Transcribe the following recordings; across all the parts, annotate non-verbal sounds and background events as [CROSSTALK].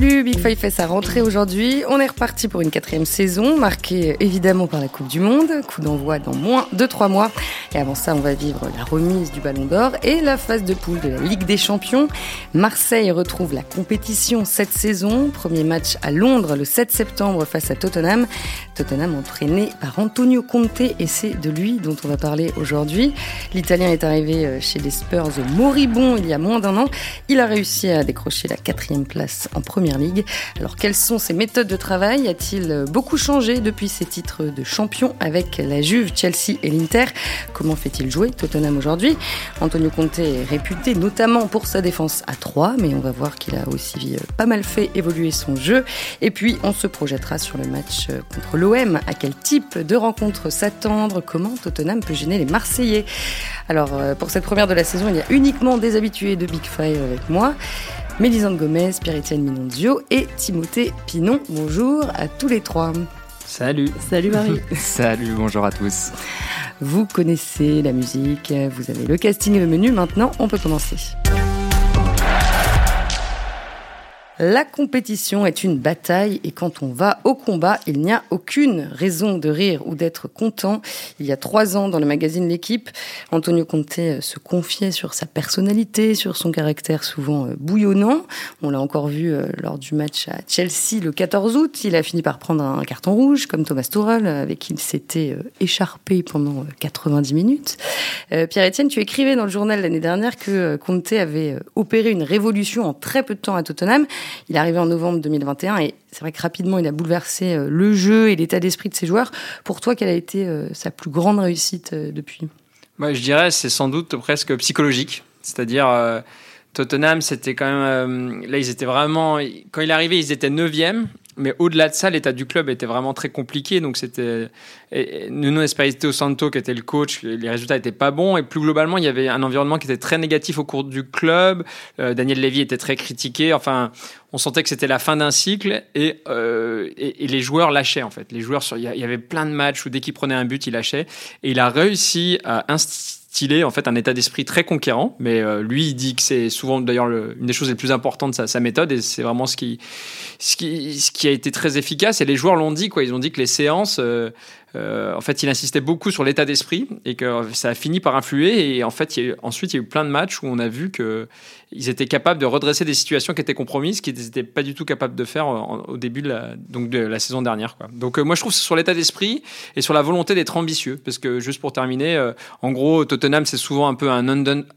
Salut, Big Five fait sa rentrée aujourd'hui. On est reparti pour une quatrième saison, marquée évidemment par la Coupe du Monde. Coup d'envoi dans moins de trois mois. Et avant ça, on va vivre la remise du Ballon d'Or et la phase de poule de la Ligue des Champions. Marseille retrouve la compétition cette saison. Premier match à Londres le 7 septembre face à Tottenham. Tottenham entraîné par Antonio Conte et c'est de lui dont on va parler aujourd'hui. L'Italien est arrivé euh, chez les Spurs moribond il y a moins d'un an. Il a réussi à décrocher la quatrième place en Première Alors quelles sont ses méthodes de travail? A-t-il beaucoup changé depuis ses titres de champion avec la Juve, Chelsea et l'Inter? Comment fait-il jouer Tottenham aujourd'hui? Antonio Conte est réputé notamment pour sa défense à 3, mais on va voir qu'il a aussi euh, pas mal fait évoluer son jeu. Et puis on se projettera sur le match euh, contre l'OM. À quel type de rencontre s'attendre? Comment Tottenham peut gêner les Marseillais? Alors euh, pour cette première de la saison, il y a uniquement des habitués de Big Five avec moi. Mélisande Gomez, Pierre-Étienne Minonzio et Timothée Pinon. Bonjour à tous les trois. Salut. Salut Marie. [LAUGHS] Salut, bonjour à tous. Vous connaissez la musique, vous avez le casting et le menu. Maintenant, on peut commencer. La compétition est une bataille et quand on va au combat, il n'y a aucune raison de rire ou d'être content. Il y a trois ans, dans le magazine L'équipe, Antonio Conte euh, se confiait sur sa personnalité, sur son caractère souvent euh, bouillonnant. On l'a encore vu euh, lors du match à Chelsea le 14 août. Il a fini par prendre un carton rouge, comme Thomas Tuchel, avec qui il s'était écharpé pendant 90 minutes. Pierre-Etienne, tu écrivais dans le journal l'année dernière que Conte avait opéré une révolution en très peu de temps à Tottenham. Il est arrivé en novembre 2021 et c'est vrai que rapidement, il a bouleversé euh, le jeu et l'état d'esprit de ses joueurs. Pour toi, quelle a été euh, sa plus grande réussite euh, depuis? Moi, je dirais c'est sans doute presque psychologique. C'est-à-dire, Tottenham, c'était quand même. là, ils étaient vraiment. Quand il est arrivé, ils étaient 9e mais au-delà de ça, l'état du club était vraiment très compliqué. Donc c'était Nuno Espirito Santo qui était le coach, les résultats étaient pas bons et plus globalement, il y avait un environnement qui était très négatif au cours du club. Euh, Daniel Levy était très critiqué. Enfin, on sentait que c'était la fin d'un cycle et, euh, et, les joueurs lâchaient en fait. Les joueurs, il y avait plein de matchs où dès qu'il prenait un but, il lâchait et il a réussi à instituer stylé, en fait, un état d'esprit très conquérant. Mais euh, lui, il dit que c'est souvent d'ailleurs une des choses les plus importantes de sa, sa méthode et c'est vraiment ce qui, ce, qui, ce qui a été très efficace. Et les joueurs l'ont dit, quoi. Ils ont dit que les séances, euh, euh, en fait, il insistait beaucoup sur l'état d'esprit et que ça a fini par influer. Et en fait, il y a ensuite, il y a eu plein de matchs où on a vu qu'ils étaient capables de redresser des situations qui étaient compromises, qu'ils n'étaient pas du tout capables de faire au début de la, donc de la saison dernière. Quoi. Donc, euh, moi, je trouve c'est sur l'état d'esprit et sur la volonté d'être ambitieux. Parce que, juste pour terminer, euh, en gros, Tottenham, c'est souvent un peu un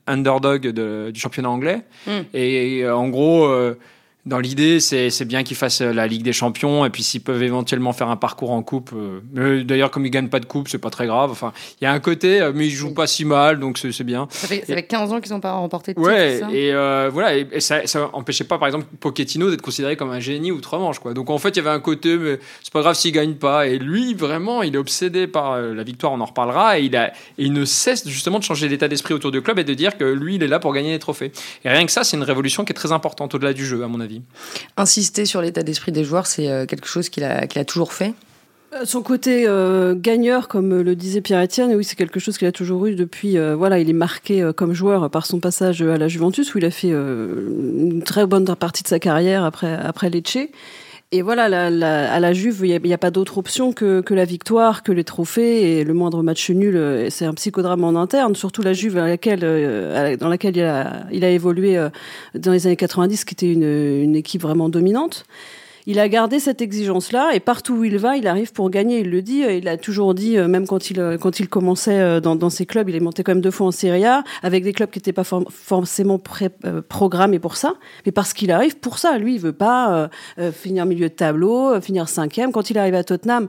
underdog du championnat anglais. Mm. Et, en gros, dans l'idée, c'est bien qu'ils fassent la Ligue des Champions et puis s'ils peuvent éventuellement faire un parcours en coupe. Euh, d'ailleurs, comme ils gagnent pas de coupe, c'est pas très grave. Enfin, il y a un côté, euh, mais ils jouent pas si mal, donc c'est bien. Ça fait, ça fait 15 ans qu'ils n'ont pas remporté de ouais, et euh, voilà, et, ça, ça empêchait pas, par exemple, Pochettino d'être considéré comme un génie outre-Manche, quoi. Donc en fait, il y avait un côté, mais c'est pas grave s'il gagne pas. Et lui, vraiment, il est obsédé par la victoire. On en reparlera. Et il a, et il ne cesse justement de changer l'état d'esprit autour du club et de dire que lui, il est là pour gagner les trophées. Et rien que ça, c'est une révolution qui est très importante au-delà du jeu, à mon avis. Insister sur l'état d'esprit des joueurs, c'est euh, quelque chose qu'il a, a toujours fait? Euh, son côté euh, gagneur, comme le disait Pierre-Etienne, oui, c'est quelque chose qu'il a toujours eu depuis. voilà, il est marqué comme joueur par son passage à la Juventus, où il a fait une très bonne partie de sa carrière après après Lecce. Et voilà, à la Juve, il n'y a, pas d'autre option que, la victoire, que les trophées et le moindre match nul. Euh, c'est un psychodrame en interne, surtout la Juve dans laquelle, euh, dans laquelle il, a, il a évolué euh, dans les années 90, qui était une, une équipe vraiment dominante il a gardé cette exigence-là et partout où il va, il arrive pour gagner. Il le dit, il a toujours dit, euh, même quand il euh, quand il commençait euh, dans, dans ses clubs, il est monté quand même deux fois en Serie A avec des clubs qui n'étaient pas forcément pré programmés pour ça, mais parce qu'il arrive pour ça. Lui, il veut pas finir milieu de tableau, finir cinquième. Quand il arrive à Tottenham,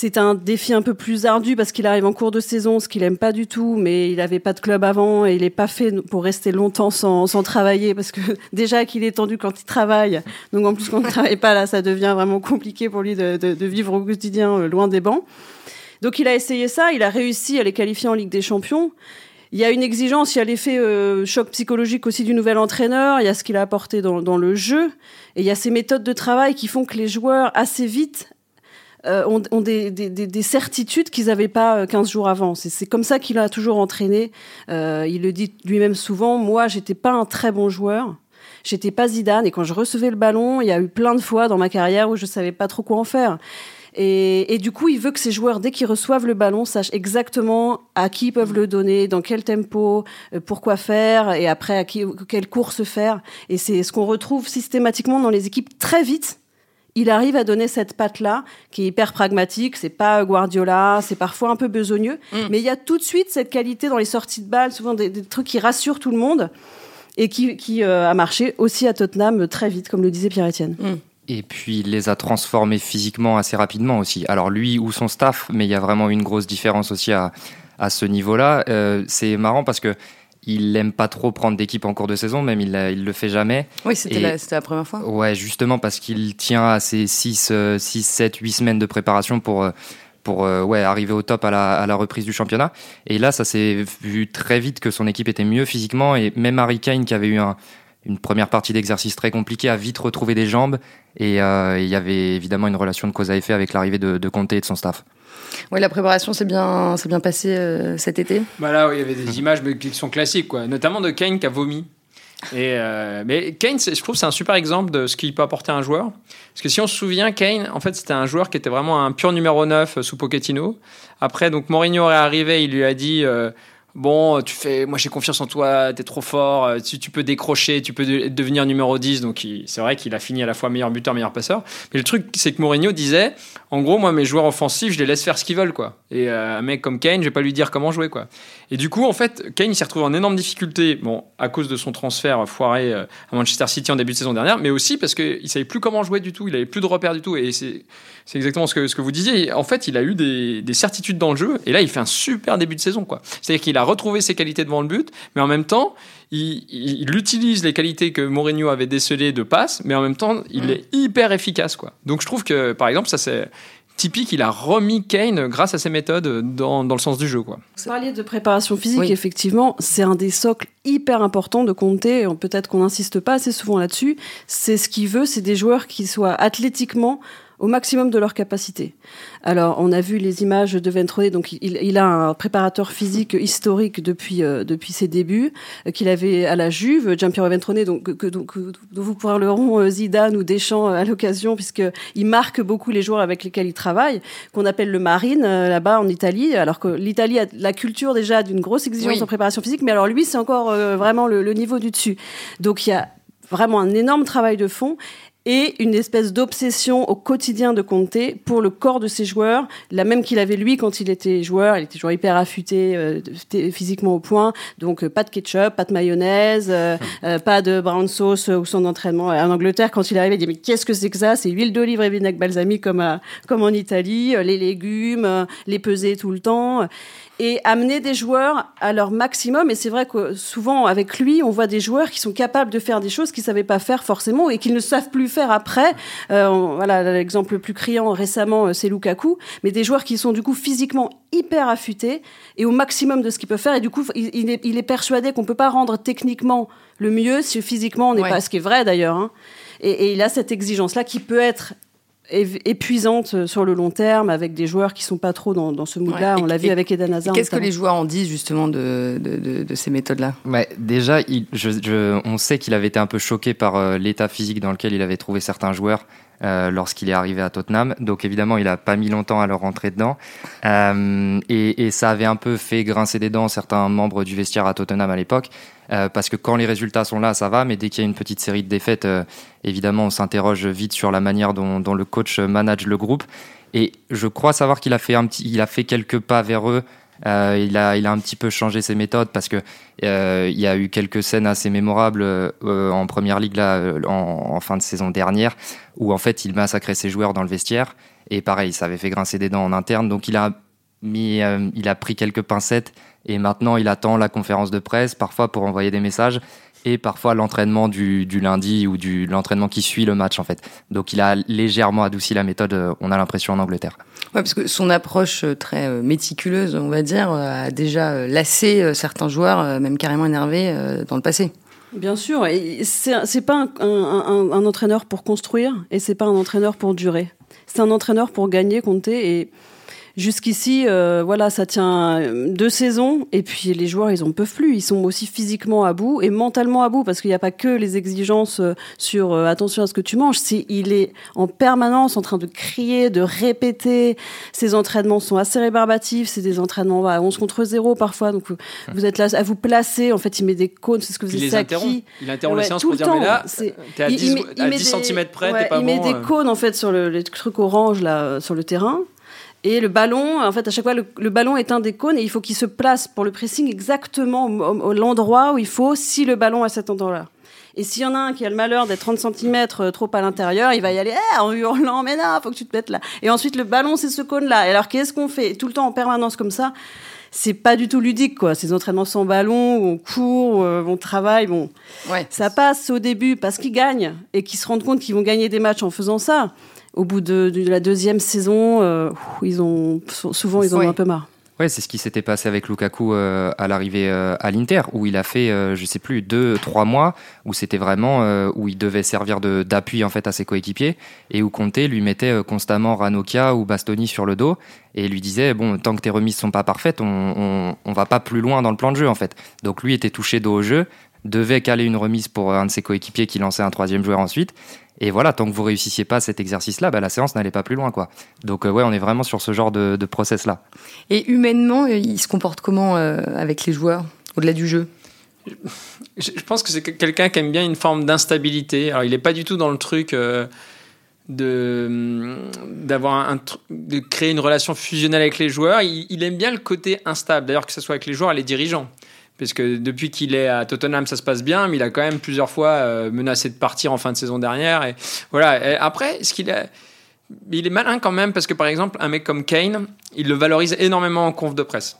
c'est un défi un peu plus ardu parce qu'il arrive en cours de saison, ce qu'il aime pas du tout, mais il avait pas de club avant et il est pas fait pour rester longtemps sans, sans travailler parce que [LAUGHS] déjà qu'il est tendu quand il travaille. Donc en plus quand il ne travaille pas là, ça devient vraiment compliqué pour lui de, de, de vivre au quotidien euh, loin des bancs. Donc il a essayé ça, il a réussi à les qualifier en Ligue des Champions. Il y a une exigence, il y a l'effet euh, choc psychologique aussi du nouvel entraîneur, il y a ce qu'il a apporté dans, dans, le jeu, et il y a ces méthodes de travail qui font que les joueurs assez vite euh, ont, des, certitudes qu'ils n'avaient pas 15 euh, jours avant. C'est comme ça qu'il a toujours entraîné. Euh, il le dit lui-même souvent, moi, j'étais pas un très bon joueur. J'étais pas Zidane et quand je recevais le ballon, il y a eu plein de fois dans ma carrière où je savais pas trop quoi en faire. Et, du coup, il veut que ces joueurs, dès qu'ils reçoivent le ballon, sachent exactement à qui ils peuvent le donner, dans quel tempo, euh, pourquoi faire, et après à qui, quelle course faire. Et c'est ce qu'on retrouve systématiquement dans les équipes très vite. Il arrive à donner cette patte-là, qui est hyper pragmatique. C'est pas Guardiola, c'est parfois un peu besogneux, mm. mais il y a tout de suite cette qualité dans les sorties de balles, souvent des, trucs qui rassurent tout le monde et qui, euh, a marché aussi à Tottenham très vite, comme le disait Pierre-Etienne. Mm. Et puis il les a transformés physiquement assez rapidement aussi. Alors lui ou son staff, mais il y a vraiment une grosse différence aussi à, à ce niveau-là. Euh, c'est marrant parce que il n'aime pas trop prendre d'équipe en cours de saison, même il, il le fait jamais. Oui, c'était la, la, première fois. Ouais, justement parce qu'il tient à ses 6, 6, 7, 8 semaines de préparation pour, euh, pour euh, ouais, arriver au top à la, à la reprise du championnat. Et là, ça s'est vu très vite que son équipe était mieux physiquement. Et même Harry Kane, qui avait eu un, une première partie d'exercice très compliquée, a vite retrouvé des jambes. Et euh, il y avait évidemment une relation de cause à effet avec l'arrivée de, de Conte et de son staff. Oui, la préparation s'est bien, bien passée euh, cet été. Bah là, il y avait des images qui sont classiques, quoi. notamment de Kane qui a vomi. Et euh, mais Kane, je trouve, c'est un super exemple de ce qu'il peut apporter à un joueur. Parce que si on se souvient, Kane, en fait, c'était un joueur qui était vraiment un pur numéro 9 sous Pochettino. Après, donc Mourinho est arrivé, il lui a dit bon, tu fais, moi j'ai confiance en toi, t'es trop fort, euh, tu, peux décrocher, tu peux devenir numéro 10. Donc c'est vrai qu'il a fini à la fois meilleur buteur, meilleur passeur. Mais le truc, c'est que Mourinho disait, en gros, moi mes joueurs offensifs, je les laisse faire ce qu'ils veulent, quoi. Et euh, un mec comme Kane, je vais pas lui dire comment jouer, quoi. Et du coup, en fait, Kane, s'est retrouvé en énorme difficulté, bon, à cause de son transfert foiré euh, à Manchester City en début de saison dernière, mais aussi parce qu'il savait plus comment jouer du tout, il avait plus de repères du tout. Et c'est exactement ce que, ce que vous disiez. En fait, il a eu des, des certitudes dans le jeu, et là, il fait un super début de saison, quoi. C'est-à-dire qu'il a retrouver ses qualités devant le but, mais en même temps, il, utilise les qualités que Mourinho avait décelées de passe, mais en même temps, il mm. est hyper efficace. Quoi. Donc je trouve que, par exemple, ça c'est typique, il a remis Kane grâce à ses méthodes dans, dans le sens du jeu. Quoi. Vous parliez de préparation physique, effectivement, c'est un des socles hyper importants de compter, peut-être qu'on n'insiste pas assez souvent là-dessus, c'est ce qu'il veut, c'est des joueurs qui soient athlétiquement au maximum de leur capacité. Alors, on a vu les images de Ventrone, donc il, il a un préparateur physique historique depuis euh, depuis ses débuts, euh, qu'il avait à la Juve, Giampiero Ventrone, donc que, dont vous parleront euh, Zidane ou Deschamps à l'occasion, puisque il marque beaucoup les joueurs avec lesquels il travaille, qu'on appelle le Marine là-bas en Italie, alors que l'Italie a la culture déjà d'une grosse exigence en préparation physique, mais alors lui c'est encore vraiment le, le niveau du dessus. Donc il y a vraiment un énorme travail de fond et une espèce d'obsession au quotidien de Conte pour le corps de ses joueurs, la même qu'il avait lui quand il était joueur. Il était toujours hyper affûté euh, physiquement au point, donc euh, pas de ketchup, pas de mayonnaise, euh, pas de brown sauce au son d'entraînement. En Angleterre, quand il arrivait, il disait mais qu'est-ce que c'est que ça? C'est huile d'olive et vinaigre balsamique comme comme en Italie, les légumes, les peser tout le temps et amener des joueurs à leur maximum. Et c'est vrai que souvent, avec lui, on voit des joueurs qui sont capables de faire des choses qu'ils ne savaient pas faire forcément et qu'ils ne savent plus faire après. Euh, voilà, l'exemple le plus criant récemment, euh, c'est Lukaku. Mais des joueurs qui sont du coup physiquement hyper affûtés et au maximum de ce qu'ils peuvent faire. Et du coup, il, est, il est, persuadé qu'on ne peut pas rendre techniquement le mieux si physiquement on n'est pas, ce qui est vrai d'ailleurs. Hein. Et, et, il a cette exigence-là qui peut être épuisante euh, sur le long terme avec des joueurs qui sont pas trop dans, dans ce mood-là. On l'a vu avec Eden Hazard. Qu'est-ce que les joueurs en disent justement de, de, de, ces méthodes-là? Ouais, Déjà, il, je, je, on sait qu'il avait été un peu choqué par euh, l'état physique dans lequel il avait trouvé certains joueurs. Euh, lorsqu'il est arrivé à Tottenham. Donc évidemment, il a pas mis longtemps à leur rentrer dedans. Euh, et, ça avait un peu fait grincer des dents certains membres du vestiaire à Tottenham à l'époque. Euh, parce que quand les résultats sont là, ça va, mais dès qu'il y a une petite série de défaites, évidemment, on s'interroge vite sur la manière dont, le coach manage le groupe. Et je crois savoir qu'il a fait quelques pas vers eux. Euh, il a, il a un petit peu changé ses méthodes parce que euh, il y a eu quelques scènes assez mémorables en première ligue là, en, en, fin de saison dernière, où en fait il massacrait ses joueurs dans le vestiaire. Et pareil, ça avait fait grincer des dents en interne. Donc il a mis, il a pris quelques pincettes et maintenant, il attend la conférence de presse, parfois pour envoyer des messages, et parfois l'entraînement du, du, lundi ou du l'entraînement qui suit le match en fait. Donc il a légèrement adouci la méthode, euh, on a l'impression en Angleterre. Ouais, parce que son approche euh, très euh, méticuleuse, on va dire, a déjà lassé certains joueurs, même carrément énervés dans le passé. Bien sûr, c'est pas un, un, un, entraîneur pour construire et c'est pas un entraîneur pour durer. C'est un entraîneur pour gagner, compter et Jusqu'ici, euh, voilà, ça tient deux saisons et puis les joueurs, ils en peuvent plus. Ils sont aussi physiquement à bout et mentalement à bout parce qu'il n'y a pas que les exigences euh, sur euh, attention à ce que tu manges. C'est il est en permanence en train de crier, de répéter. Ses entraînements sont assez rébarbatifs. C'est des entraînements à 11 contre 0 parfois. Donc vous êtes là à vous placer. En fait, il met des cônes. C'est ce que vous faisait Saki. Il interrompt ouais, la séance pour dire mais là, t'es à 10, il, il à 10 cm près, ouais, t'es pas il bon. Il met des cônes en fait sur le, les trucs orange là sur le terrain. Et le ballon, en fait, à chaque fois, le, le ballon est un des cônes et il faut qu'il se place pour le pressing exactement au, au, l'endroit où il faut si le ballon est à cet endroit-là. Et s'il y en a un qui a le malheur d'être 30 cm trop à l'intérieur, il va y aller eh, en hurlant, mais non, faut que tu te mettes là. Et ensuite, le ballon, c'est ce cône-là. Et alors, qu'est-ce qu'on fait? Tout le temps en permanence comme ça c'est pas du tout ludique quoi ces entraînements sans ballon où on court où on travaille bon ouais. ça passe au début parce qu'ils gagnent et qu'ils se rendent compte qu'ils vont gagner des matchs en faisant ça au bout de, de la deuxième saison, euh, ils ont souvent ils en Ouais. ont un peu marre. Ouais, c'est ce qui s'était passé avec Lukaku euh, à l'arrivée euh, à l'Inter, où il a fait, euh, je sais plus, deux, trois mois, où c'était vraiment euh, où il devait servir de d'appui en fait à ses coéquipiers, et où Conte lui mettait euh, constamment Ranocchia ou Bastoni sur le dos, et lui disait bon, tant que tes remises sont pas parfaites, on, on on va pas plus loin dans le plan de jeu en fait. Donc lui était touché dos au jeu, devait caler une remise pour un de ses coéquipiers qui lançait un troisième joueur ensuite. Et voilà, tant que vous réussissiez pas cet exercice-là, bah, la séance n'allait pas plus loin, quoi. Donc euh, ouais, on est vraiment sur ce genre de, de process-là. Et humainement, euh, il se comporte comment euh, avec les joueurs, au-delà du jeu? Je je pense que c'est quelqu'un qui aime bien une forme d'instabilité. Alors, il n'est pas du tout dans le truc euh, de d'avoir un, tr- de créer une relation fusionnelle avec les joueurs. Il, il aime bien le côté instable. D'ailleurs, que ce soit avec les joueurs et les dirigeants. Parce que depuis qu'il est à Tottenham, ça se passe bien, mais il a quand même plusieurs fois euh, menacé de partir en fin de saison dernière. Et voilà. Après, ce qu'il a, il est malin quand même parce que par exemple, un mec comme Kane, il le valorise énormément en conf de presse.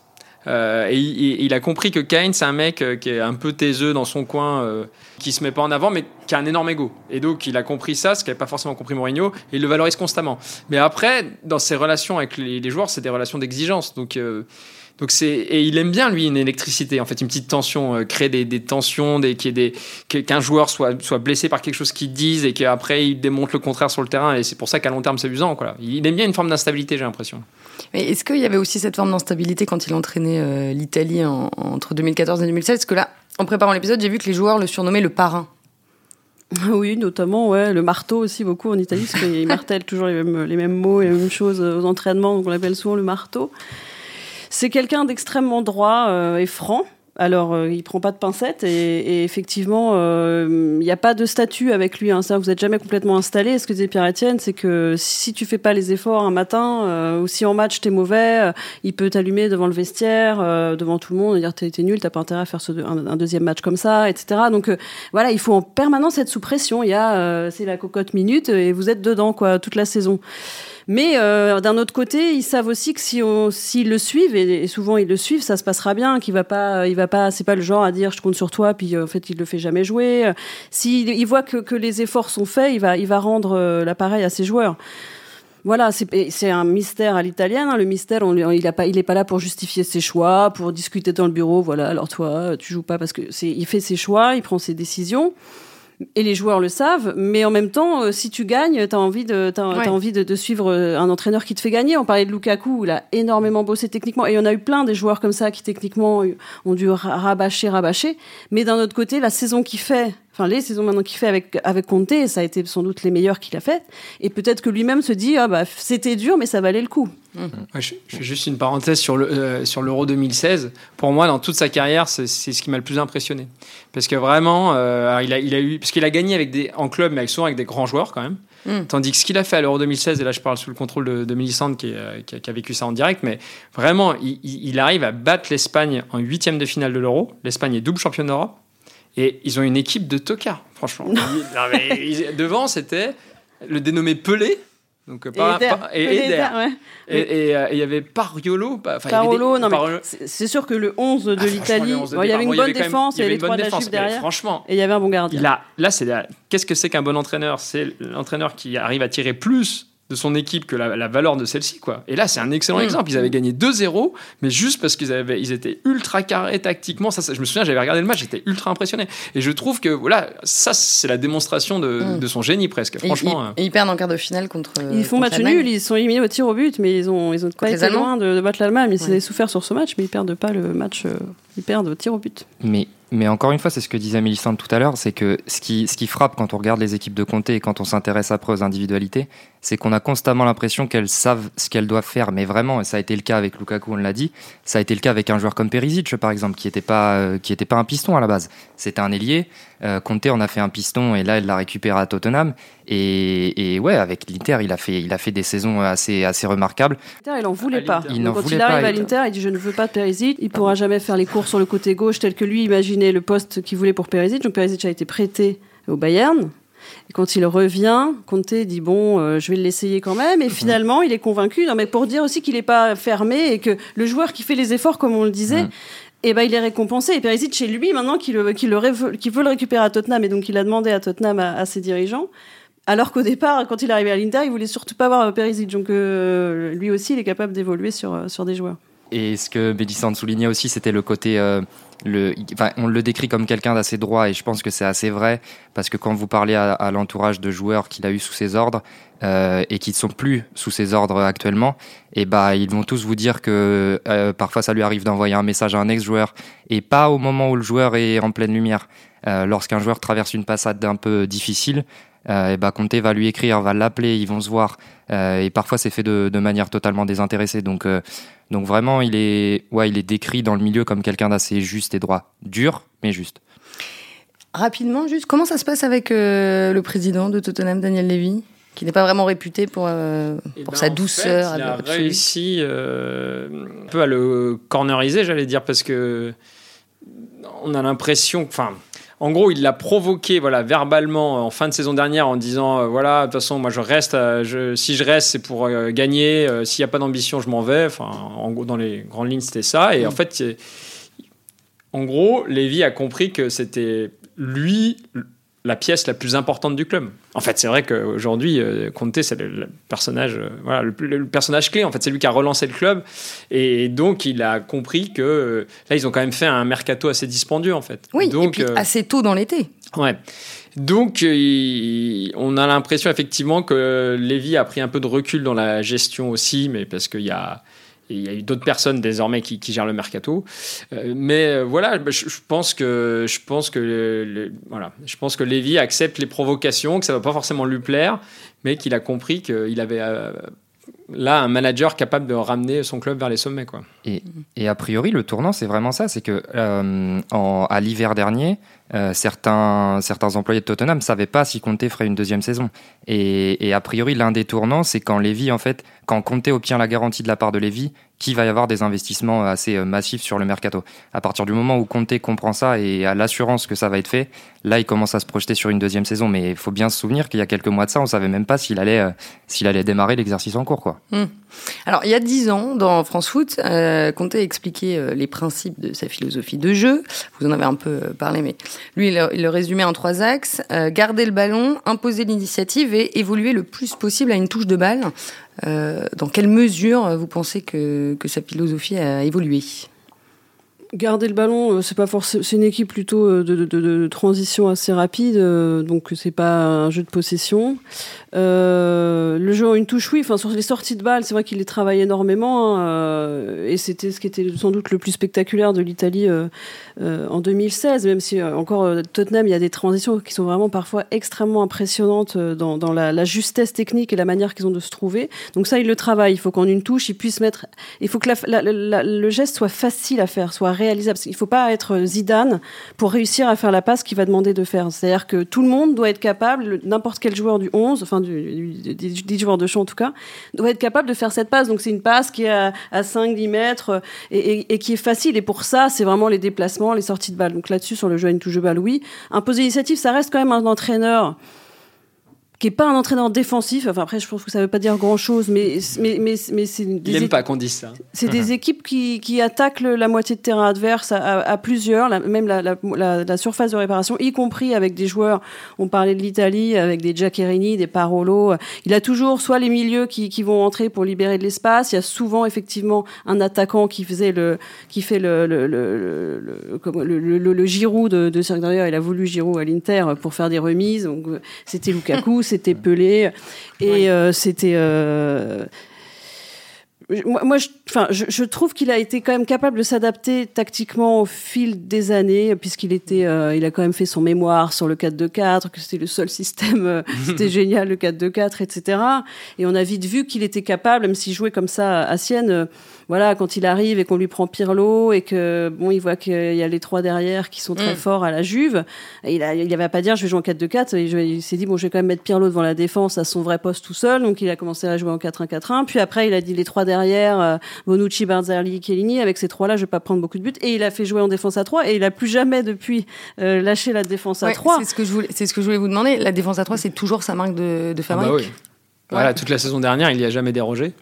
Euh, et il, a compris que Kane, c'est un mec euh, qui est un peu taiseux dans son coin, euh, qui se met pas en avant, mais qui a un énorme ego. Et donc, il a compris ça, ce qu'avait pas forcément compris Mourinho, et il le valorise constamment. Mais après, dans ses relations avec les, joueurs, c'est des relations d'exigence. Donc, donc c'est et il aime bien lui une électricité, en fait, une petite tension, euh, créer des, des tensions, des, qu'il qu'un joueur soit soit blessé par quelque chose qu'ils disent et qu'après il démontre le contraire sur le terrain. Et c'est pour ça qu'à long terme c'est amusant. Quoi. Il aime bien une forme d'instabilité, j'ai l'impression. Mais est-ce qu'il y avait aussi cette forme d'instabilité quand il entraînait euh, l'Italie en- entre 2014 et 2016 Parce que là, en préparant l'épisode, j'ai vu que les joueurs le surnommaient le parrain. [LAUGHS] Oui, notamment, ouais, le marteau aussi beaucoup en Italie, parce qu'il martèle toujours les mêmes, les mêmes mots, les mêmes choses aux entraînements, donc on l'appelle souvent le marteau. C'est quelqu'un d'extrêmement droit euh, et franc. Alors, euh, il prend pas de pincettes et, effectivement, euh, il n'y a pas de statut avec lui. Hein. Ça, vous n'êtes jamais complètement installé. Ce que disait Pierre-Etienne, c'est que si tu fais pas les efforts un matin, euh, ou si en match t'es mauvais, il peut t'allumer devant le vestiaire, devant tout le monde, et dire t'es t'es nul, t'as pas intérêt à faire un, deuxième match comme ça, etc. Donc voilà, il faut en permanence être sous pression. Il y a, c'est la cocotte minute et vous êtes dedans quoi toute la saison. Mais euh, d'un autre côté, ils savent aussi que si on, s'ils le suivent et, souvent ils le suivent, ça se passera bien. Qu'il va pas, il va pas, c'est pas le genre à dire je compte sur toi puis euh, en fait il le fait jamais jouer. S'il il voit que, que les efforts sont faits, il va, il va rendre euh, l'appareil à ses joueurs. Voilà, c'est un mystère à l'italienne. hein. Le mystère, il a pas, pas là pour justifier ses choix, pour discuter dans le bureau. Voilà, alors toi, tu joues pas parce que il fait ses choix, il prend ses décisions. Et les joueurs le savent, mais en même temps, euh, si tu gagnes, t'as envie de, Ouais. t'as envie de, de suivre euh, un entraîneur qui te fait gagner. On parlait de Lukaku, il a énormément bossé techniquement, et on a eu plein des joueurs comme ça qui techniquement ont dû ra- rabâcher, rabâcher. Mais d'un autre côté, la saison qu'il fait, enfin les saisons maintenant qu'il fait avec avec Conte, ça a été sans doute les meilleures qu'il a faites. Et peut-être que lui-même se dit, ah bah c'était dur, mais ça valait le coup. Ouais, je, je fais juste une parenthèse sur le euh, sur l'Euro 2016. Pour moi, dans toute sa carrière, c'est c'est ce qui m'a le plus impressionné. Parce que vraiment, euh, il a il a eu parce qu'il a gagné avec des en club, mais avec souvent avec des grands joueurs quand même. Mm. Tandis que ce qu'il a fait à l'Euro 2016, et là je parle sous le contrôle de, de Millicent qui, est, euh, qui, a, qui a vécu ça en direct, mais vraiment, il, il- il arrive à battre l'Espagne en huitième de finale de l'Euro. L'Espagne est double championne d'Europe. Et ils ont une équipe de tocards, franchement. Ils- non, mais ils- devant, c'était le dénommé Pelé. Donc, euh, et Eder. Et euh, il y avait Pariolo. Parolo, non mais c'est sûr que le 11 de Ah, l'Italie, les 11 de bon, il y avait une bon, bonne défense, il y avait les trois de la Juve derrière, Franchement, et il y avait un bon gardien. a, là, c'est qu'est-ce que c'est qu'un bon entraîneur? C'est l'entraîneur qui arrive à tirer plus de son équipe que la, valeur de celle-ci. quoi. Et là, c'est un excellent Mm. exemple. Ils avaient gagné 2-0, mais juste parce qu'ils avaient, ils étaient ultra carrés tactiquement. Ça, ça, je me souviens, j'avais regardé le match, j'étais ultra impressionné. Et je trouve que voilà, ça, c'est la démonstration de, Mm. de son génie presque. Et- Franchement. euh. et- et ils perdent en quart de finale contre. Ils font contre match nul, ils sont éliminés au tir au but, mais ils ont, ils ont pas été loin de, de battre l'Allemagne. Ils Ouais. avaient souffert sur ce match, mais ils perdent pas le match, euh, ils perdent au tir au but. Mais, mais encore une fois, c'est ce que disait Mélissande tout à l'heure, c'est que ce qui, ce qui frappe quand on regarde les équipes de Comté et quand on s'intéresse après aux individualités, c'est qu'on a constamment l'impression qu'elles savent ce qu'elles doivent faire. Mais vraiment, et ça a été le cas avec Lukaku, on l'a dit, ça a été le cas avec un joueur comme Perisic, par exemple, qui n'était pas, euh, qui était pas un piston à la base. C'était un ailier. Euh, Conte en a fait un piston et là, il l'a récupéré à Tottenham. Et, et ouais, avec l'Inter, il a fait, il a fait des saisons assez, assez remarquables. L'Inter, il en voulait pas. Il Donc, quand voulait il pas, arrive à l'Inter, il dit je ne veux pas de Perisic. Il pourra jamais faire les courses sur le côté gauche tel que lui le poste qu'il voulait pour Perisic. Donc Perisic a été prêté au Bayern. Et quand il revient, Conte dit bon, euh, je vais l'essayer quand même. Et finalement, il est convaincu. Non, mais pour dire aussi qu'il n'est pas fermé et que le joueur qui fait les efforts, comme on le disait. Mm. Et ben, il est récompensé. Et Perisic, chez lui, maintenant, le, le qu'il veut le récupérer à Tottenham, et donc il a demandé à Tottenham à, à ses dirigeants. Alors qu'au départ, quand il est arrivé à l'Inter, il voulait surtout pas voir Perisic. Donc euh, lui aussi, il est capable d'évoluer sur, euh, sur des joueurs. Et ce que Mélissande soulignait aussi, c'était le côté. euh, on le décrit comme quelqu'un d'assez droit, et je pense que c'est assez vrai, parce que quand vous parlez à, l'entourage de joueurs qu'il a eu sous ses ordres, euh, et qui ne sont plus sous ses ordres actuellement, et bah, ils vont tous vous dire que euh, parfois ça lui arrive d'envoyer un message à un ex-joueur, et pas au moment où le joueur est en pleine lumière. Lorsqu'un joueur traverse une passade un peu difficile, euh, et bah, Conte va lui écrire, va l'appeler, ils vont se voir, euh, et parfois c'est fait de, de manière totalement désintéressée. Donc, euh, donc vraiment, il est, ouais, il est décrit dans le milieu comme quelqu'un d'assez juste et droit. Dur, mais juste. Rapidement, juste, comment ça se passe avec euh, le président de Tottenham, Daniel Levy qui n'est pas vraiment réputé pour, euh, Eh pour ben, sa douceur. fait, il a absolue? réussi euh, un peu à le corneriser, j'allais dire, parce que on a l'impression, enfin. En gros, il l'a provoqué, voilà, verbalement en fin de saison dernière en disant, euh, voilà, de toute façon, moi je reste, euh, je, si je reste, c'est pour euh, gagner. euh, S'il n'y a pas d'ambition, je m'en vais. Enfin, en gros, dans les grandes lignes, c'était ça. Et en fait, c'est- en gros, Lévy a compris que c'était lui la pièce la plus importante du club. En fait, c'est vrai qu'aujourd'hui, euh, Conte, c'est le, le personnage, euh, voilà, le, le personnage clé. En fait, c'est lui qui a relancé le club, et donc il a compris que euh, là, ils ont quand même fait un mercato assez dispendieux, en fait. Oui, donc, et puis euh, assez tôt dans l'été. Ouais. Donc, il- on a l'impression effectivement que Lévy a pris un peu de recul dans la gestion aussi, mais parce qu'il y a, il y a eu d'autres personnes désormais qui, gèrent le mercato. Euh, mais euh, voilà, bah, je, pense que je pense que voilà, je pense que Lévy accepte les provocations, que ça va pas forcément lui plaire, mais qu'il a compris qu'il avait euh, là un manager capable de ramener son club vers les sommets, quoi. Et a priori, le tournant, c'est vraiment ça. C'est que euh, à l'hiver dernier, euh, certains, certains employés de Tottenham ne savaient pas si Conte ferait une deuxième saison. Et, a priori, l'un des tournants, c'est quand Lévy, en fait, quand Conte obtient la garantie de la part de Lévy, qu'il va y avoir des investissements assez euh, massifs sur le mercato. À partir du moment où Conte comprend ça et a l'assurance que ça va être fait, là, il commence à se projeter sur une deuxième saison. Mais il faut bien se souvenir qu'il y a quelques mois de ça, on savait même pas s'il allait, s'il allait démarrer l'exercice en cours, quoi. Alors, il y a dix ans, dans France Foot, euh, Conte a expliqué euh, les principes de sa philosophie de jeu. Vous en avez un peu euh, parlé, mais lui, il le, résumait en trois axes. Euh, garder le ballon, imposer l'initiative et évoluer le plus possible à une touche de balle. Dans quelle mesure vous pensez que, que sa philosophie a évolué? Garder le ballon, c'est pas forcément, une équipe plutôt de transition assez rapide, euh, donc c'est pas un jeu de possession. Euh, le jeu en une touche, oui. Enfin, sur les sorties de balles, c'est vrai qu'il les travaille énormément, hein, euh, et c'était ce qui était sans doute le plus spectaculaire de l'Italie euh, en 2016. Même si encore Tottenham, il y a des transitions qui sont vraiment parfois extrêmement impressionnantes dans, la, justesse technique et la manière qu'ils ont de se trouver. Donc ça, il le travaille. Il faut qu'en une touche, il puisse mettre. Il faut que le geste soit facile à faire, soit réalisable. Il ne faut pas être Zidane pour réussir à faire la passe qu'il va demander de faire. C'est-à-dire que tout le monde doit être capable, le- n'importe quel joueur du 11, enfin du, du- des, joueurs de champ en tout cas, doit être capable de faire cette passe. Donc c'est une passe qui est à, à 5-10 mètres euh, et, et- et qui est facile. Et pour ça, c'est vraiment les déplacements, les sorties de balle. Donc là-dessus, sur le jeu à une touche de balle, oui. Imposer l'initiative, ça reste quand même un entraîneur qui est pas un entraîneur défensif. Enfin après, je pense que ça veut pas dire grand chose, mais mais mais mais c'est Il aime pas qu'on dise ça. C'est des équipes qui, qui attaquent le- la moitié de terrain adverse à, à- à plusieurs, la- même la, la, la- la surface de réparation, y compris avec des joueurs. On parlait de l'Italie avec des Giaccherini, des Parolo. Il a toujours soit les milieux qui, qui vont entrer pour libérer de l'espace. Il y a souvent effectivement un attaquant qui faisait le qui fait le le le le, le, le, le- le- le Giroud de, de D'ailleurs, il a voulu Giroud à l'Inter pour faire des remises. Donc euh, c'était Lukaku, c'était Pelé et euh, c'était euh, moi, moi, je, enfin, je, je trouve qu'il a été quand même capable de s'adapter tactiquement au fil des années, puisqu'il était, euh, il a quand même fait son mémoire sur le 4-2-4, que c'était le seul système, euh, [LAUGHS] c'était génial le 4-2-4, etc. Et on a vite vu qu'il était capable, même s'il jouait comme ça à Sienne, euh, voilà, quand il arrive et qu'on lui prend Pirlo et que bon, il voit qu'il y a les trois derrière qui sont très Mm. forts à la Juve, et il a, il avait pas à dire je vais jouer en 4-2-4. et je- Il s'est dit bon, je vais quand même mettre Pirlo devant la défense à son vrai poste tout seul, donc il a commencé à jouer en 4-1-4-1. Puis après, il a dit les trois derrière, euh, Bonucci, Barzagli, Chiellini. Avec ces trois-là, je vais pas prendre beaucoup de buts. Et il a fait jouer en défense à 3 et il a plus jamais depuis euh, lâché la défense à Ouais, 3. C'est ce que je voulais, c'est ce que je voulais vous demander. La défense à 3, c'est toujours sa marque de, de Ah fabrique. bah oui. Voilà, toute la saison dernière, il n'y a jamais dérogé.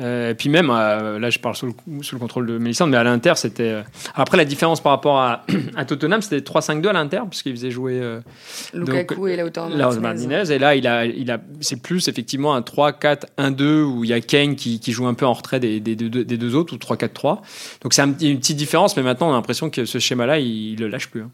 Euh, et puis même, euh, là je parle sous le, sous le contrôle de Mélissande, mais à l'Inter, c'était... euh, Après, la différence par rapport à, [CLEARS THROAT] à Tottenham, c'était 3-5-2 à l'Inter, puisqu'il faisait jouer euh, Lukaku Donc, et Lautaro Lautaro Martinez. Martinez. Et là, il a, il a, c'est plus effectivement un 3-4-1-2 où il y a Kane qui, qui joue un peu en retrait des, des, deux- des deux autres, ou 3-4-3. Donc c'est un une petite différence, mais maintenant on a l'impression que ce schéma-là, il, il le lâche plus. hein.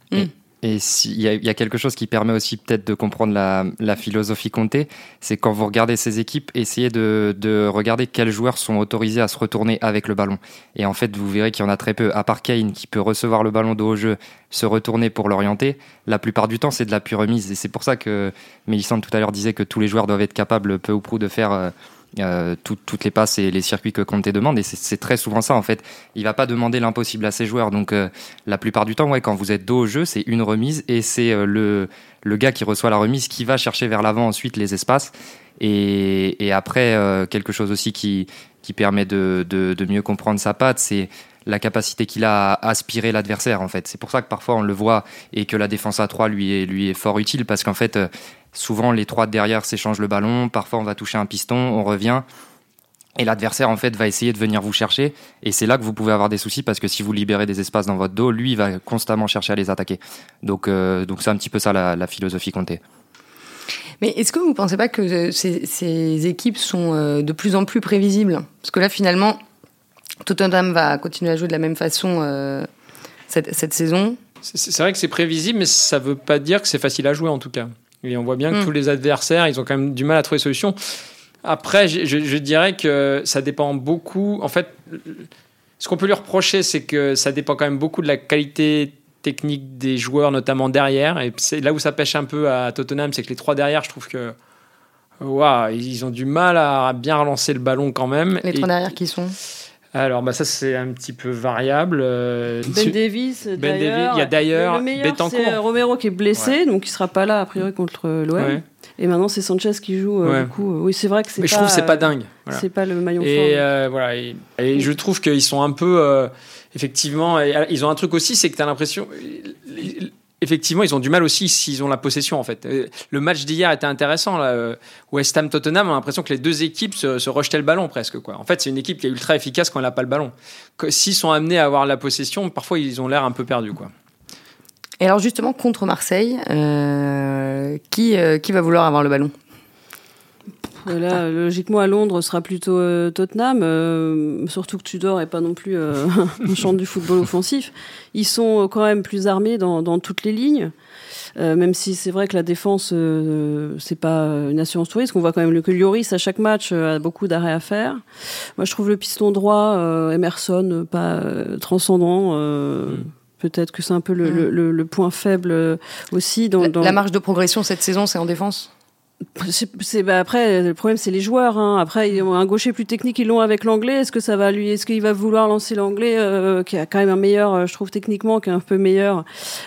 Et il y, a- quelque chose qui permet aussi peut-être de comprendre la, philosophie Conte, c'est quand vous regardez ces équipes, essayez de, de regarder quels joueurs sont autorisés à se retourner avec le ballon. Et en fait, vous verrez qu'il y en a très peu, à part Kane qui peut recevoir le ballon de haut jeu, se retourner pour l'orienter. La plupart du temps, c'est de la pure remise. Et c'est pour ça que Mélissande tout à l'heure disait que tous les joueurs doivent être capables, peu ou prou, de faire euh, euh, tout- toutes les passes et les circuits que Conte demande. Et c'est- très souvent ça, en fait. Il va pas demander l'impossible à ses joueurs. Donc, euh, la plupart du temps, ouais, quand vous êtes dos au jeu, c'est une remise et c'est euh, le, le gars qui reçoit la remise qui va chercher vers l'avant ensuite les espaces. Et, après, quelque chose aussi qui, qui permet de, de, mieux comprendre sa patte, c'est la capacité qu'il a à aspirer l'adversaire en fait. C'est pour ça que parfois on le voit et que la défense à 3 lui est, lui est fort utile parce qu'en fait souvent les trois de derrière s'échangent le ballon, parfois on va toucher un piston, on revient et l'adversaire en fait va essayer de venir vous chercher et c'est là que vous pouvez avoir des soucis parce que si vous libérez des espaces dans votre dos, lui il va constamment chercher à les attaquer. Donc euh, donc c'est un petit peu ça la, la philosophie comptée. Mais est-ce que vous ne pensez pas que euh, ces, ces équipes sont euh, de plus en plus prévisibles? Parce que là, finalement, Tottenham va continuer à jouer de la même façon euh, cette, cette saison. C'est vrai que c'est prévisible, mais ça veut pas dire que c'est facile à jouer en tout cas. Et on voit bien que Mm. tous les adversaires, ils ont quand même du mal à trouver solution. Après, je, je- je dirais que ça dépend beaucoup. En fait, ce qu'on peut lui reprocher, c'est que ça dépend quand même beaucoup de la qualité technique des joueurs, notamment derrière. Et c'est là où ça pêche un peu à Tottenham, c'est que les trois derrière, je trouve que waouh, ils ont du mal à bien relancer le ballon quand même. Les Et- trois derrière qui sont? Alors, bah ça c'est un petit peu variable. Euh, Ben Davis, Ben d'ailleurs. Davis, il y a d'ailleurs c'est euh, Romero qui est blessé, donc il sera pas là a priori contre l'OM. ouais. Et maintenant c'est Sanchez qui joue. euh, Ouais. Du coup, euh, oui, c'est vrai que c'est Mais pas. je trouve que c'est pas euh, dingue. Voilà. C'est pas le maillon fort. Et euh, voilà. Et, et je trouve qu'ils sont un peu. euh, effectivement, euh, ils ont un truc aussi, c'est que tu as l'impression. Effectivement, ils ont du mal aussi s'ils ont la possession en fait. Euh, Le match d'hier était intéressant. Euh, West Ham Tottenham, on a l'impression que les deux équipes se, rejetaient le ballon presque. Quoi. En fait, c'est une équipe qui est ultra efficace quand elle n'a pas le ballon. S'ils sont amenés à avoir la possession, parfois ils ont l'air un peu perdus. Quoi. Et alors justement, contre Marseille, euh, qui, qui va vouloir avoir le ballon? Et Là, logiquement, à Londres, ce sera plutôt euh, Tottenham, euh, surtout que Tudor est pas non plus euh, [LAUGHS] un champ du football offensif. Ils sont euh, quand même plus armés dans, dans toutes les lignes. Euh, même si c'est vrai que la défense, euh, c'est pas une assurance touriste, qu'on voit quand même le que Lloris à chaque match euh, a beaucoup d'arrêts à faire. Moi, je trouve le piston droit, euh, Emerson, euh, pas euh, transcendant. euh, Mm. Peut-être que c'est un peu le, Mm. le- le- le point faible euh, aussi dans, la, dans la marge de progression cette saison, c'est en défense? C'est, bah après le problème c'est les joueurs. Hein. Après ils ont un gaucher plus technique ils l'ont avec l'anglais. Est-ce que ça va lui Est-ce qu'il va vouloir lancer l'anglais euh, qui a quand même un meilleur, euh, je trouve techniquement qui est un peu meilleur,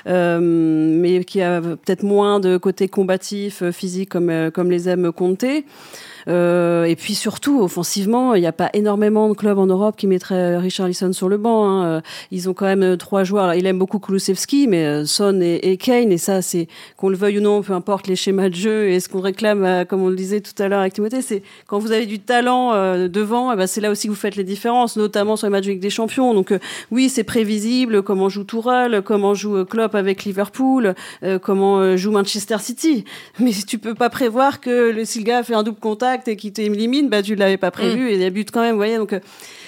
euh, mais qui a peut-être moins de côté combatif, euh, physique comme euh, comme les aime compter. Euh, et puis surtout, offensivement, il n'y a pas énormément de clubs en Europe qui mettraient Richard Lisson sur le banc. Hein. Ils ont quand même trois joueurs. il aime beaucoup Kulusevski, mais Son et, Kane, et ça, c'est qu'on le veuille ou non, peu importe les schémas de jeu et ce qu'on réclame, comme on le disait tout à l'heure avec Timothée, c'est quand vous avez du talent devant, eh ben, c'est là aussi que vous faites les différences, notamment sur les matchs avec des champions. Donc oui, c'est prévisible comment joue Tourelle, comment joue Klopp avec Liverpool, comment joue Manchester City. [LAUGHS] Mais tu peux pas prévoir que le, si le gars fait un double contact et qu'il t'élimine, bah tu l'avais pas prévu mm. et il y a but quand même, vous voyez. Donc euh,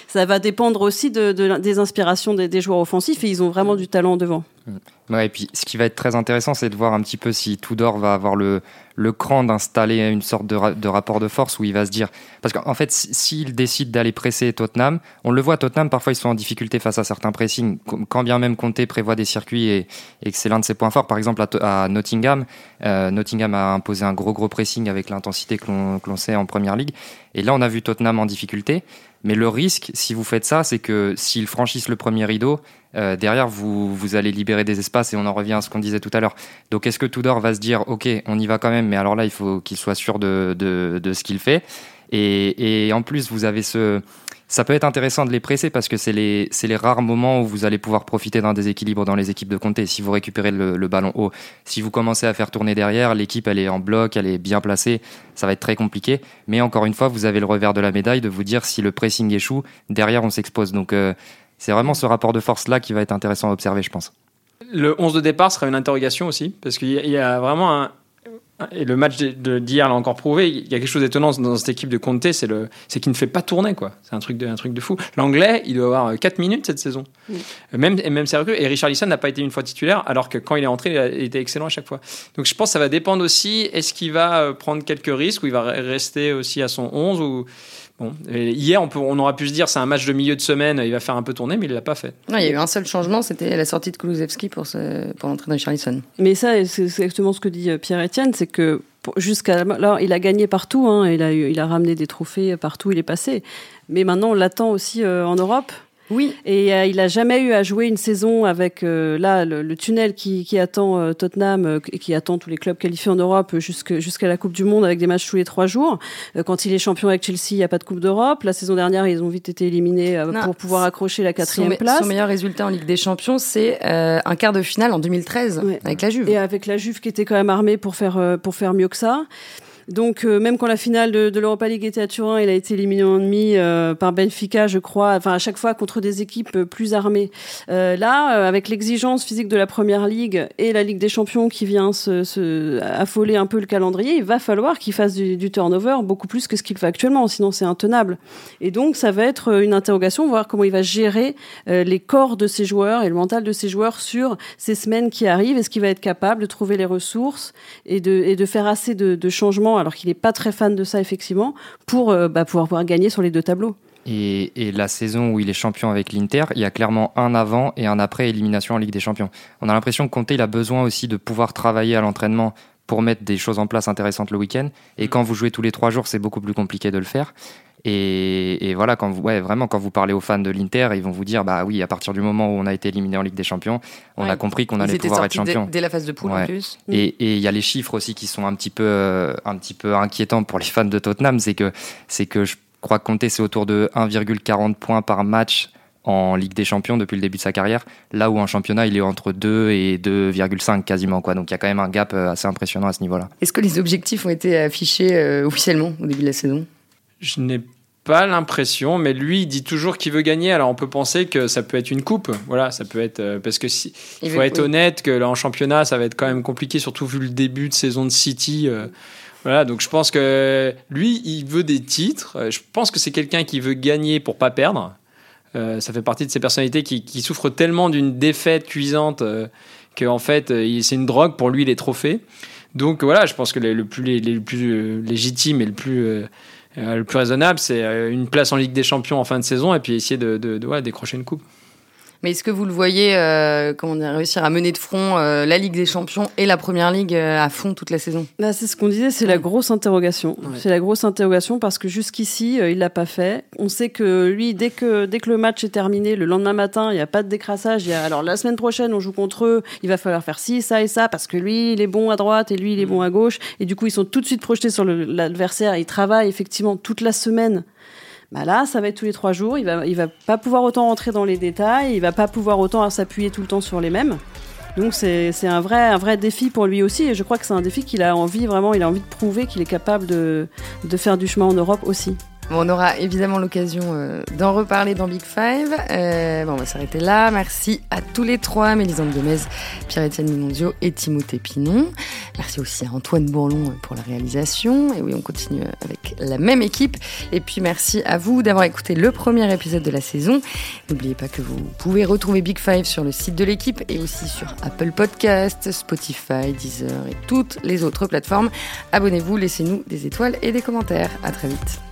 ça va dépendre aussi de, des inspirations des, joueurs offensifs et ils ont vraiment du talent devant. Mm. Ouais, et puis ce qui va être très intéressant, c'est de voir un petit peu si Tudor va avoir le, le cran d'installer une sorte de, de, rapport de force où il va se dire. Parce qu'en fait, s'il décide d'aller presser Tottenham, on le voit, Tottenham, parfois ils sont en difficulté face à certains pressings. Quand bien même Conte prévoit des circuits et, et que c'est l'un de ses points forts, par exemple à, Nottingham, euh, Nottingham a imposé un gros gros pressing avec l'intensité que l'on sait en première ligue. Et là, on a vu Tottenham en difficulté. Mais le risque, si vous faites ça, c'est que s'ils franchissent le premier rideau, euh, derrière, vous, vous allez libérer des espaces et on en revient à ce qu'on disait tout à l'heure. Donc, est-ce que Tudor va se dire, OK, on y va quand même, mais alors là, il faut qu'il soit sûr de, de, ce qu'il fait et, et, en plus, vous avez ce, ça peut être intéressant de les presser parce que c'est les, les rares moments où vous allez pouvoir profiter d'un déséquilibre dans les équipes de Comté. Si vous récupérez le, ballon haut, si vous commencez à faire tourner derrière, l'équipe elle est en bloc, elle est bien placée, ça va être très compliqué. Mais encore une fois, vous avez le revers de la médaille de vous dire si le pressing échoue, derrière on s'expose. Donc euh, c'est vraiment ce rapport de force là qui va être intéressant à observer, je pense. Le 11 de départ sera une interrogation aussi, parce qu'il y a vraiment un, et le match d'hier l'a encore prouvé. Il y a quelque chose d'étonnant dans cette équipe de Conte, c'est le, c'est qu'il ne fait pas tourner quoi. C'est un truc de, un truc de fou. L'anglais, il doit avoir 4 minutes cette saison. Même, et même sérieux. Et Richard Lisson n'a pas été une fois titulaire, alors que quand il est entré, il, était excellent à chaque fois. Donc je pense que ça va dépendre aussi. Est-ce qu'il va euh, prendre quelques risques ou il va rester aussi à son 11 ou Bon, hier, on, peut, on aura pu se dire c'est un match de milieu de semaine, il va faire un peu tourner, mais il l'a pas fait. Non, il y a eu un seul changement, c'était la sortie de Kulusevski pour, pour l'entrée de Charlison. Mais ça, c'est exactement ce que dit euh, Pierre-Etienne, c'est que jusqu'à là, il a gagné partout, hein, il, a, il a ramené des trophées partout, il est passé. Mais maintenant, on l'attend aussi euh, en Europe. Oui. Et euh, il a jamais eu à jouer une saison avec euh, là le, tunnel qui, qui attend euh, Tottenham et qui attend tous les clubs qualifiés en Europe jusqu'à la Coupe du Monde avec des matchs tous les trois jours. quand il est champion avec Chelsea, il n'y a pas de Coupe d'Europe. La saison dernière, ils ont vite été éliminés pour pouvoir accrocher la quatrième place. Son meilleur résultat en Ligue des Champions, c'est un quart de finale en 2013 avec la Juve. Et avec la Juve qui était quand même armée pour faire pour faire mieux que ça. Donc euh, même quand la finale de, de l'Europa League était à Turin, il a été éliminé en demi euh, par Benfica, je crois. Enfin à chaque fois contre des équipes plus armées. Euh, là, avec l'exigence physique de la Première Ligue et la Ligue des Champions qui vient se, se affoler un peu le calendrier, il va falloir qu'il fasse du, du, turnover beaucoup plus que ce qu'il fait actuellement, sinon c'est intenable. Et donc ça va être une interrogation, voir comment il va gérer les corps de ses joueurs et le mental de ses joueurs sur ces semaines qui arrivent. Est-ce qu'il va être capable de trouver les ressources et de, et de faire assez de, de changements alors qu'il n'est pas très fan de ça, effectivement, pour euh, bah, pouvoir gagner sur les deux tableaux. Et, la saison où il est champion avec l'Inter, il y a clairement un avant et un après élimination en Ligue des Champions. On a l'impression que Conte, il a besoin aussi de pouvoir travailler à l'entraînement pour mettre des choses en place intéressantes le week-end. Et mm. quand vous jouez tous les trois jours, c'est beaucoup plus compliqué de le faire. Et, voilà, quand vous, ouais, vraiment, quand vous parlez aux fans de l'Inter, ils vont vous dire, bah oui, à partir du moment où on a été éliminé en Ligue des Champions, on a compris qu'on allait pouvoir être champion. Dès, la phase de poule en plus. Et il y a les chiffres aussi qui sont un petit peu, euh, un petit peu inquiétants pour les fans de Tottenham, c'est que, c'est que je crois compter c'est autour de 1,40 points par match en Ligue des Champions depuis le début de sa carrière, là où en championnat il est entre 2 et 2,5 quasiment quoi. Donc il y a quand même un gap euh, assez impressionnant à ce niveau-là. Est-ce que les objectifs ont été affichés euh, officiellement au début de la saison? Je n'ai pas l'impression, mais lui, il dit toujours qu'il veut gagner. Alors on peut penser que ça peut être une coupe. Voilà, ça peut être. Euh, parce que si, il faut être honnête que là en championnat, ça va être quand même compliqué, surtout vu le début de saison de City. Euh, voilà, donc je pense que lui, il veut des titres. Euh, je pense que c'est quelqu'un qui veut gagner pour pas perdre. ça fait partie de ces personnalités qui, qui souffrent tellement d'une défaite cuisante qu'en fait, c'est une drogue pour lui les trophées. Donc voilà, je pense que le plus, les, les plus légitimes et le plus le plus raisonnable, c'est euh, une place en Ligue des Champions en fin de saison et puis essayer de, de, décrocher une coupe. Mais est-ce que vous le voyez, euh, comment dire, réussir à mener de front euh, la Ligue des Champions et la Première Ligue euh, à fond toute la saison? Bah, c'est ce qu'on disait, c'est la grosse interrogation. Ouais. C'est la grosse interrogation parce que jusqu'ici, euh, il l'a pas fait. On sait que lui, dès que dès que le match est terminé, le lendemain matin, il n'y a pas de décrassage. Il y a, alors la semaine prochaine, on joue contre eux. Il va falloir faire ci, ça et ça parce que lui, il est bon à droite et lui, il est bon à gauche. Et du coup, ils sont tout de suite projetés sur l'adversaire. Ils travaillent effectivement toute la semaine. Bah là, ça va être tous les trois jours. Il va, il va pas pouvoir autant rentrer dans les détails. Il va pas pouvoir autant s'appuyer tout le temps sur les mêmes. Donc c'est un vrai, un vrai défi pour lui aussi. Et je crois que c'est un défi qu'il a envie vraiment. Il a envie de prouver qu'il est capable de, de faire du chemin en Europe aussi. Bon, on aura évidemment l'occasion euh, d'en reparler dans Big Five. Euh, bon, on va s'arrêter là. Merci à tous les trois, Mélisande Gomez, Pierre-Étienne Minondio et Timothée Pinon. Merci aussi à Antoine Bourlon pour la réalisation. Et oui, on continue avec la même équipe. Et puis merci à vous d'avoir écouté le premier épisode de la saison. N'oubliez pas que vous pouvez retrouver Big Five sur le site de l'équipe et aussi sur Apple Podcasts, Spotify, Deezer et toutes les autres plateformes. Abonnez-vous, laissez-nous des étoiles et des commentaires. À très vite.